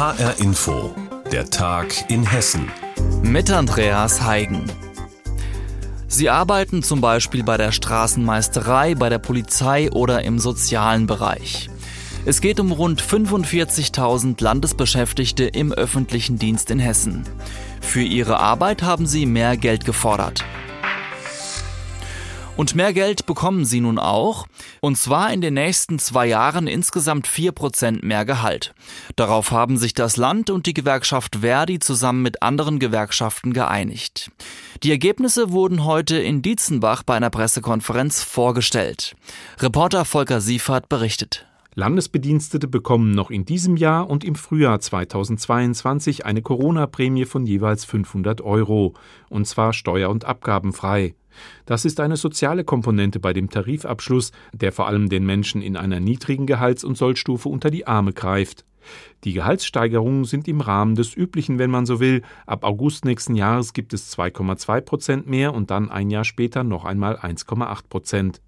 HR Info, der Tag in Hessen. Mit Andreas Heigen. Sie arbeiten zum Beispiel bei der Straßenmeisterei, bei der Polizei oder im sozialen Bereich. Es geht um rund 45.000 Landesbeschäftigte im öffentlichen Dienst in Hessen. Für ihre Arbeit haben sie mehr Geld gefordert. Und mehr Geld bekommen sie nun auch, und zwar in den nächsten zwei Jahren insgesamt vier Prozent mehr Gehalt. Darauf haben sich das Land und die Gewerkschaft Verdi zusammen mit anderen Gewerkschaften geeinigt. Die Ergebnisse wurden heute in Dietzenbach bei einer Pressekonferenz vorgestellt. Reporter Volker Siefert berichtet. Landesbedienstete bekommen noch in diesem Jahr und im Frühjahr 2022 eine Corona-Prämie von jeweils 500 Euro, und zwar steuer- und abgabenfrei. Das ist eine soziale Komponente bei dem Tarifabschluss, der vor allem den Menschen in einer niedrigen Gehalts- und Sollstufe unter die Arme greift. Die Gehaltssteigerungen sind im Rahmen des Üblichen, wenn man so will. Ab August nächsten Jahres gibt es 2,2 Prozent mehr und dann ein Jahr später noch einmal 1,8 Prozent.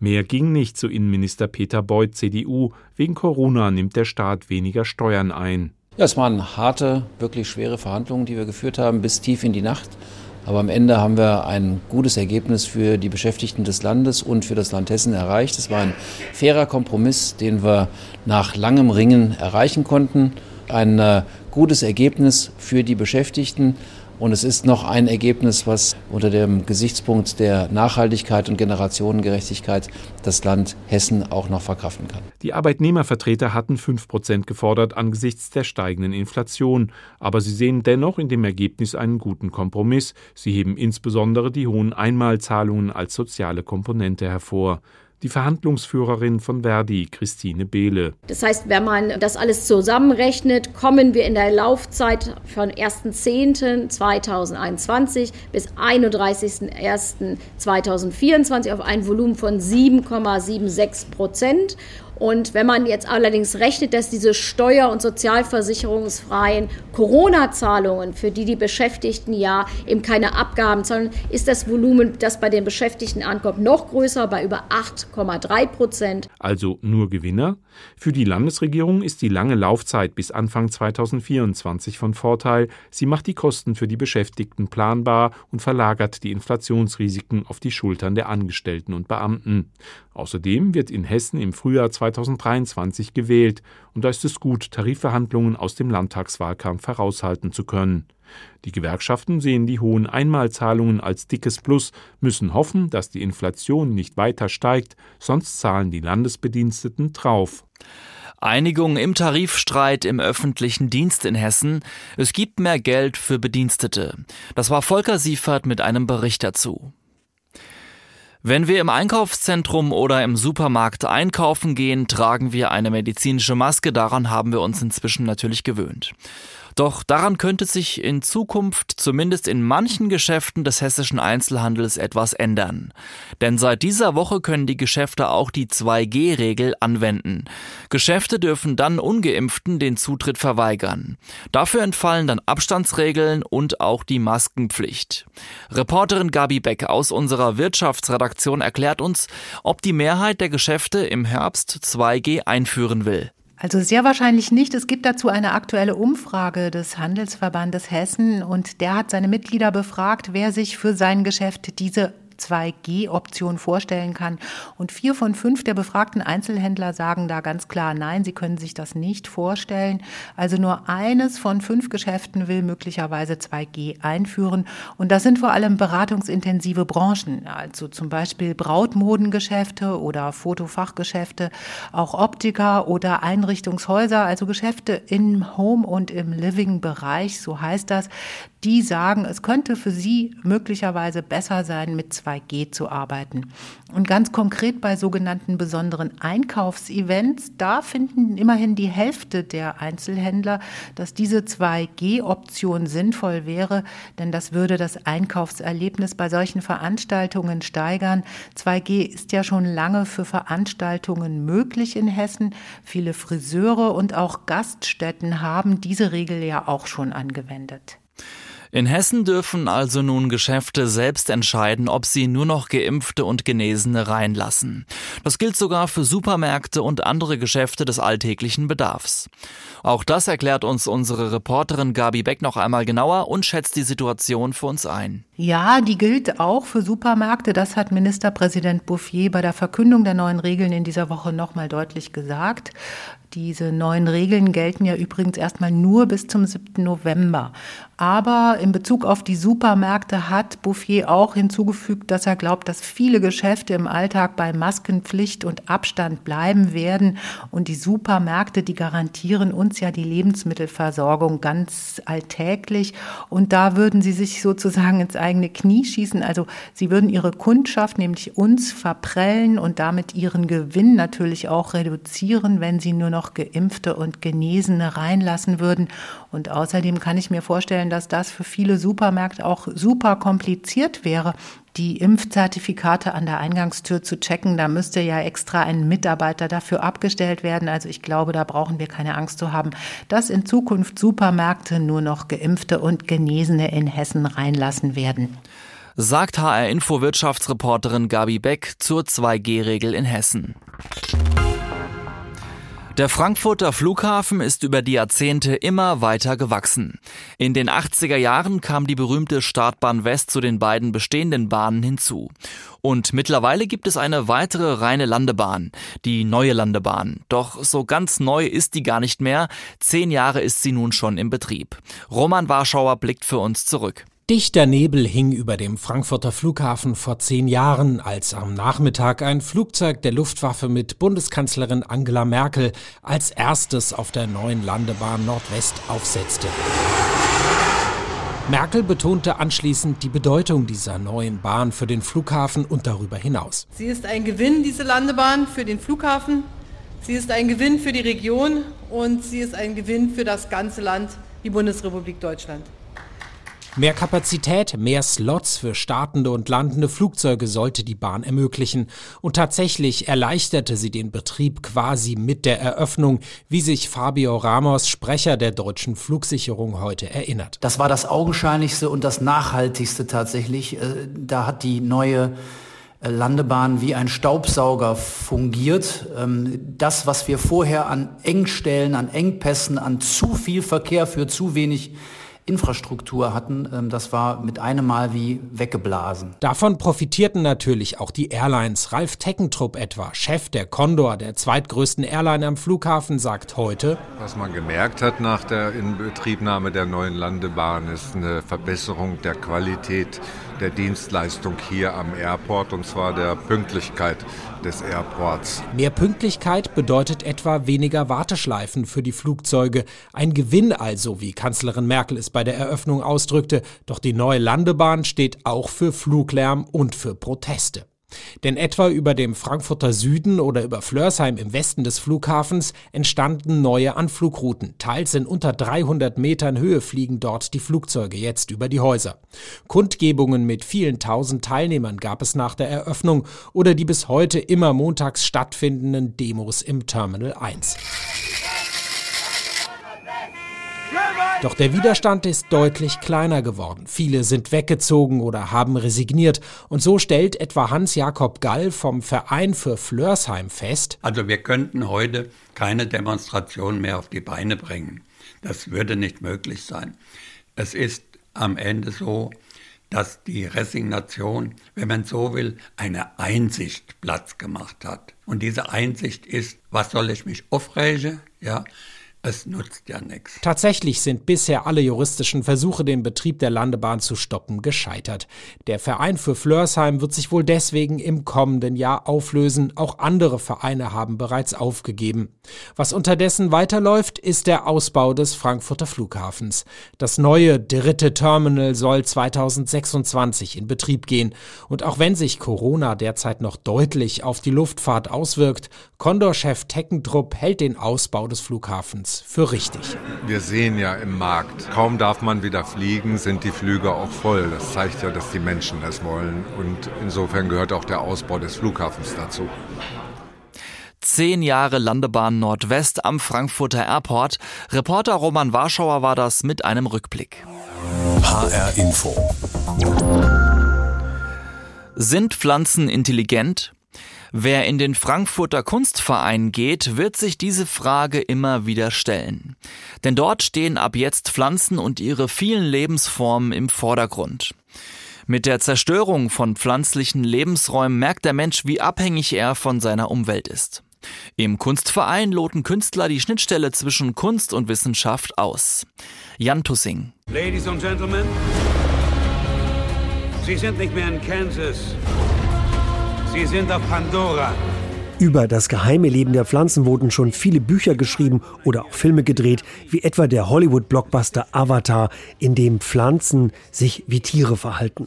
Mehr ging nicht, so Innenminister Peter Beuth, CDU. Wegen Corona nimmt der Staat weniger Steuern ein. Ja, es waren harte, wirklich schwere Verhandlungen, die wir geführt haben, bis tief in die Nacht. Aber am Ende haben wir ein gutes Ergebnis für die Beschäftigten des Landes und für das Land Hessen erreicht. Es war ein fairer Kompromiss, den wir nach langem Ringen erreichen konnten. Ein äh, gutes Ergebnis für die Beschäftigten. Und es ist noch ein Ergebnis, was unter dem Gesichtspunkt der Nachhaltigkeit und Generationengerechtigkeit das Land Hessen auch noch verkraften kann. Die Arbeitnehmervertreter hatten 5 Prozent gefordert angesichts der steigenden Inflation. Aber sie sehen dennoch in dem Ergebnis einen guten Kompromiss. Sie heben insbesondere die hohen Einmalzahlungen als soziale Komponente hervor die Verhandlungsführerin von Verdi, Christine Behle. Das heißt, wenn man das alles zusammenrechnet, kommen wir in der Laufzeit von 1.10.2021 bis 31.01.2024 auf ein Volumen von 7,76 Prozent. Und wenn man jetzt allerdings rechnet, dass diese steuer- und sozialversicherungsfreien Corona-Zahlungen, für die die Beschäftigten ja eben keine Abgaben zahlen, ist das Volumen, das bei den Beschäftigten ankommt, noch größer, bei über 8,3 Prozent. Also nur Gewinner? Für die Landesregierung ist die lange Laufzeit bis Anfang 2024 von Vorteil. Sie macht die Kosten für die Beschäftigten planbar und verlagert die Inflationsrisiken auf die Schultern der Angestellten und Beamten. Außerdem wird in Hessen im Frühjahr 2023 gewählt, und da ist es gut, Tarifverhandlungen aus dem Landtagswahlkampf heraushalten zu können. Die Gewerkschaften sehen die hohen Einmalzahlungen als dickes Plus, müssen hoffen, dass die Inflation nicht weiter steigt, sonst zahlen die Landesbediensteten drauf. Einigung im Tarifstreit im öffentlichen Dienst in Hessen. Es gibt mehr Geld für Bedienstete. Das war Volker Siefert mit einem Bericht dazu. Wenn wir im Einkaufszentrum oder im Supermarkt einkaufen gehen, tragen wir eine medizinische Maske. Daran haben wir uns inzwischen natürlich gewöhnt. Doch daran könnte sich in Zukunft zumindest in manchen Geschäften des hessischen Einzelhandels etwas ändern. Denn seit dieser Woche können die Geschäfte auch die 2G-Regel anwenden. Geschäfte dürfen dann ungeimpften den Zutritt verweigern. Dafür entfallen dann Abstandsregeln und auch die Maskenpflicht. Reporterin Gabi Beck aus unserer Wirtschaftsredaktion erklärt uns, ob die Mehrheit der Geschäfte im Herbst 2G einführen will. Also sehr wahrscheinlich nicht. Es gibt dazu eine aktuelle Umfrage des Handelsverbandes Hessen und der hat seine Mitglieder befragt, wer sich für sein Geschäft diese 2G-Option vorstellen kann. Und vier von fünf der befragten Einzelhändler sagen da ganz klar Nein, sie können sich das nicht vorstellen. Also nur eines von fünf Geschäften will möglicherweise 2G einführen. Und das sind vor allem beratungsintensive Branchen, also zum Beispiel Brautmodengeschäfte oder Fotofachgeschäfte, auch Optiker oder Einrichtungshäuser, also Geschäfte im Home- und im Living-Bereich, so heißt das die sagen, es könnte für sie möglicherweise besser sein, mit 2G zu arbeiten. Und ganz konkret bei sogenannten besonderen Einkaufsevents, da finden immerhin die Hälfte der Einzelhändler, dass diese 2G-Option sinnvoll wäre, denn das würde das Einkaufserlebnis bei solchen Veranstaltungen steigern. 2G ist ja schon lange für Veranstaltungen möglich in Hessen. Viele Friseure und auch Gaststätten haben diese Regel ja auch schon angewendet. In Hessen dürfen also nun Geschäfte selbst entscheiden, ob sie nur noch geimpfte und Genesene reinlassen. Das gilt sogar für Supermärkte und andere Geschäfte des alltäglichen Bedarfs. Auch das erklärt uns unsere Reporterin Gabi Beck noch einmal genauer und schätzt die Situation für uns ein. Ja, die gilt auch für Supermärkte. Das hat Ministerpräsident Bouffier bei der Verkündung der neuen Regeln in dieser Woche nochmal deutlich gesagt. Diese neuen Regeln gelten ja übrigens erstmal nur bis zum 7. November. Aber in Bezug auf die Supermärkte hat Bouffier auch hinzugefügt, dass er glaubt, dass viele Geschäfte im Alltag bei Maskenpflicht und Abstand bleiben werden. Und die Supermärkte, die garantieren uns ja die Lebensmittelversorgung ganz alltäglich. Und da würden sie sich sozusagen ins eigene Knie schießen. Also sie würden ihre Kundschaft, nämlich uns, verprellen und damit ihren Gewinn natürlich auch reduzieren, wenn sie nur noch Geimpfte und Genesene reinlassen würden. Und außerdem kann ich mir vorstellen, dass das für viele Supermärkte auch super kompliziert wäre, die Impfzertifikate an der Eingangstür zu checken. Da müsste ja extra ein Mitarbeiter dafür abgestellt werden. Also ich glaube, da brauchen wir keine Angst zu haben, dass in Zukunft Supermärkte nur noch geimpfte und Genesene in Hessen reinlassen werden. Sagt HR-Info-Wirtschaftsreporterin Gabi Beck zur 2G-Regel in Hessen. Der Frankfurter Flughafen ist über die Jahrzehnte immer weiter gewachsen. In den 80er Jahren kam die berühmte Startbahn West zu den beiden bestehenden Bahnen hinzu. Und mittlerweile gibt es eine weitere reine Landebahn, die neue Landebahn. Doch so ganz neu ist die gar nicht mehr. Zehn Jahre ist sie nun schon im Betrieb. Roman Warschauer blickt für uns zurück. Dichter Nebel hing über dem Frankfurter Flughafen vor zehn Jahren, als am Nachmittag ein Flugzeug der Luftwaffe mit Bundeskanzlerin Angela Merkel als erstes auf der neuen Landebahn Nordwest aufsetzte. Merkel betonte anschließend die Bedeutung dieser neuen Bahn für den Flughafen und darüber hinaus. Sie ist ein Gewinn, diese Landebahn, für den Flughafen. Sie ist ein Gewinn für die Region und sie ist ein Gewinn für das ganze Land, die Bundesrepublik Deutschland. Mehr Kapazität, mehr Slots für startende und landende Flugzeuge sollte die Bahn ermöglichen. Und tatsächlich erleichterte sie den Betrieb quasi mit der Eröffnung, wie sich Fabio Ramos, Sprecher der deutschen Flugsicherung, heute erinnert. Das war das augenscheinlichste und das nachhaltigste tatsächlich. Äh, da hat die neue äh, Landebahn wie ein Staubsauger fungiert. Ähm, das, was wir vorher an Engstellen, an Engpässen, an zu viel Verkehr für zu wenig Infrastruktur hatten, ähm, das war mit einem Mal wie weggeblasen. Davon profitierten natürlich auch die Airlines. Ralf Teckentrupp etwa, Chef der Condor, der zweitgrößten Airline am Flughafen, sagt heute, was man gemerkt hat nach der Inbetriebnahme der neuen Landebahn ist eine Verbesserung der Qualität der Dienstleistung hier am Airport und zwar der Pünktlichkeit des Airports. Mehr Pünktlichkeit bedeutet etwa weniger Warteschleifen für die Flugzeuge. Ein Gewinn also, wie Kanzlerin Merkel es bei der Eröffnung ausdrückte. Doch die neue Landebahn steht auch für Fluglärm und für Proteste. Denn etwa über dem Frankfurter Süden oder über Flörsheim im Westen des Flughafens entstanden neue Anflugrouten. Teils in unter 300 Metern Höhe fliegen dort die Flugzeuge jetzt über die Häuser. Kundgebungen mit vielen tausend Teilnehmern gab es nach der Eröffnung oder die bis heute immer montags stattfindenden Demos im Terminal 1. Doch der Widerstand ist deutlich kleiner geworden. Viele sind weggezogen oder haben resigniert. Und so stellt etwa Hans-Jakob Gall vom Verein für Flörsheim fest. Also wir könnten heute keine Demonstration mehr auf die Beine bringen. Das würde nicht möglich sein. Es ist am Ende so, dass die Resignation, wenn man so will, eine Einsicht Platz gemacht hat. Und diese Einsicht ist, was soll ich mich aufregen? Ja, es nutzt ja nichts. Tatsächlich sind bisher alle juristischen Versuche, den Betrieb der Landebahn zu stoppen, gescheitert. Der Verein für Flörsheim wird sich wohl deswegen im kommenden Jahr auflösen. Auch andere Vereine haben bereits aufgegeben. Was unterdessen weiterläuft, ist der Ausbau des Frankfurter Flughafens. Das neue dritte Terminal soll 2026 in Betrieb gehen. Und auch wenn sich Corona derzeit noch deutlich auf die Luftfahrt auswirkt, Condor-Chef Teckentrupp hält den Ausbau des Flughafens Airlines für richtig. Wir sehen ja im Markt, kaum darf man wieder fliegen, sind die Flüge auch voll. Das zeigt ja, dass die Menschen es wollen. Und insofern gehört auch der Ausbau des Flughafens dazu. Zehn Jahre Landebahn Nordwest am Frankfurter Airport. Reporter Roman Warschauer war das mit einem Rückblick. HR Info. Sind Pflanzen intelligent? Wer in den Frankfurter Kunstverein geht, wird sich diese Frage immer wieder stellen. Denn dort stehen ab jetzt Pflanzen und ihre vielen Lebensformen im Vordergrund. Mit der Zerstörung von pflanzlichen Lebensräumen merkt der Mensch, wie abhängig er von seiner Umwelt ist. Im Kunstverein loten Künstler die Schnittstelle zwischen Kunst und Wissenschaft aus. Jan Tussing. Ladies and Gentlemen, Sie sind nicht mehr in Kansas. Sie sind auf Pandora. Über das geheime Leben der Pflanzen wurden schon viele Bücher geschrieben oder auch Filme gedreht, wie etwa der Hollywood-Blockbuster Avatar, in dem Pflanzen sich wie Tiere verhalten.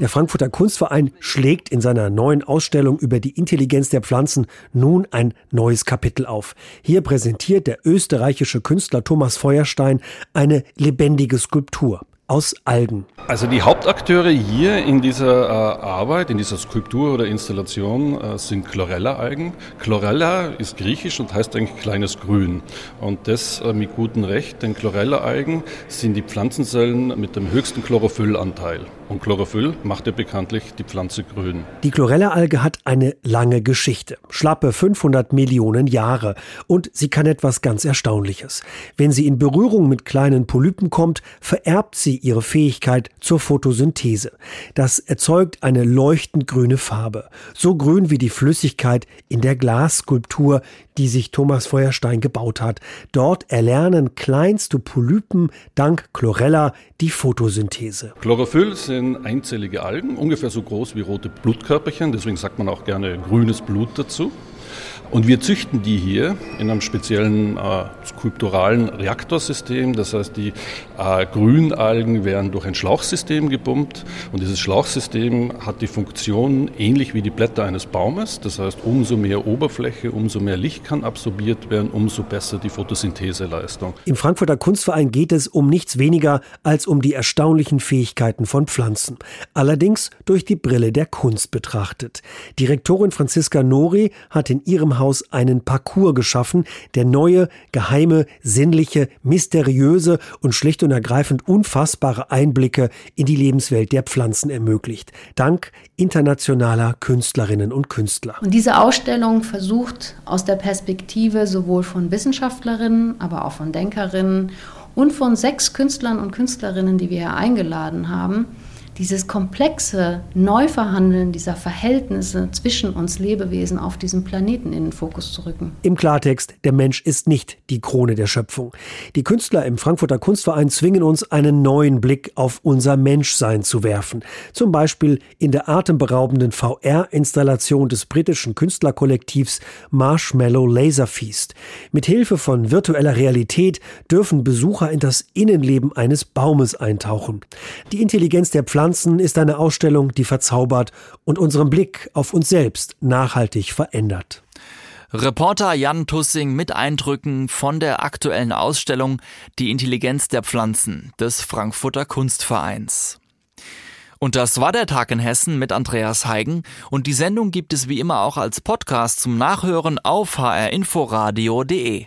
Der Frankfurter Kunstverein schlägt in seiner neuen Ausstellung über die Intelligenz der Pflanzen nun ein neues Kapitel auf. Hier präsentiert der österreichische Künstler Thomas Feuerstein eine lebendige Skulptur aus Algen. Also die Hauptakteure hier in dieser äh, Arbeit, in dieser Skulptur oder Installation äh, sind Chlorella-Algen. Chlorella ist griechisch und heißt eigentlich kleines Grün. Und das äh, mit gutem Recht, denn Chlorella-Algen sind die Pflanzenzellen mit dem höchsten Chlorophyllanteil. Und Chlorophyll macht ja bekanntlich die Pflanze grün. Die Chlorella-Alge hat eine lange Geschichte, schlappe 500 Millionen Jahre. Und sie kann etwas ganz Erstaunliches. Wenn sie in Berührung mit kleinen Polypen kommt, vererbt sie ihre Fähigkeit zur Photosynthese. Das erzeugt eine leuchtend grüne Farbe. So grün wie die Flüssigkeit in der Glasskulptur, die sich Thomas Feuerstein gebaut hat. Dort erlernen kleinste Polypen dank Chlorella die Photosynthese. Chlorophyll sind einzellige Algen, ungefähr so groß wie rote Blutkörperchen, deswegen sagt man auch gerne grünes Blut dazu. Und wir züchten die hier in einem speziellen äh, skulpturalen Reaktorsystem. Das heißt, die äh, Grünalgen werden durch ein Schlauchsystem gepumpt und dieses Schlauchsystem hat die Funktion ähnlich wie die Blätter eines Baumes. Das heißt, umso mehr Oberfläche, umso mehr Licht kann absorbiert werden, umso besser die Photosyntheseleistung. Im Frankfurter Kunstverein geht es um nichts weniger als um die erstaunlichen Fähigkeiten von Pflanzen. Allerdings durch die Brille der Kunst betrachtet. Direktorin Franziska Nori hat in ihrem Haus einen Parcours geschaffen, der neue, geheime, sinnliche, mysteriöse und schlicht und ergreifend unfassbare Einblicke in die Lebenswelt der Pflanzen ermöglicht. Dank internationaler Künstlerinnen und Künstler. Und diese Ausstellung versucht aus der Perspektive sowohl von Wissenschaftlerinnen, aber auch von Denkerinnen und von sechs Künstlern und Künstlerinnen, die wir hier eingeladen haben, dieses komplexe Neuverhandeln dieser Verhältnisse zwischen uns Lebewesen auf diesem Planeten in den Fokus zu rücken. Im Klartext, der Mensch ist nicht die Krone der Schöpfung. Die Künstler im Frankfurter Kunstverein zwingen uns, einen neuen Blick auf unser Menschsein zu werfen. Zum Beispiel in der atemberaubenden VR-Installation des britischen Künstlerkollektivs Marshmallow Laser Feast. Mit Hilfe von virtueller Realität dürfen Besucher in das Innenleben eines Baumes eintauchen. Die Intelligenz der Pflanzen Pflanzen ist eine Ausstellung, die verzaubert und unseren Blick auf uns selbst nachhaltig verändert. Reporter Jan Tussing mit Eindrücken von der aktuellen Ausstellung Die Intelligenz der Pflanzen des Frankfurter Kunstvereins. Und das war der Tag in Hessen mit Andreas Heigen und die Sendung gibt es wie immer auch als Podcast zum Nachhören auf hrinforadio.de.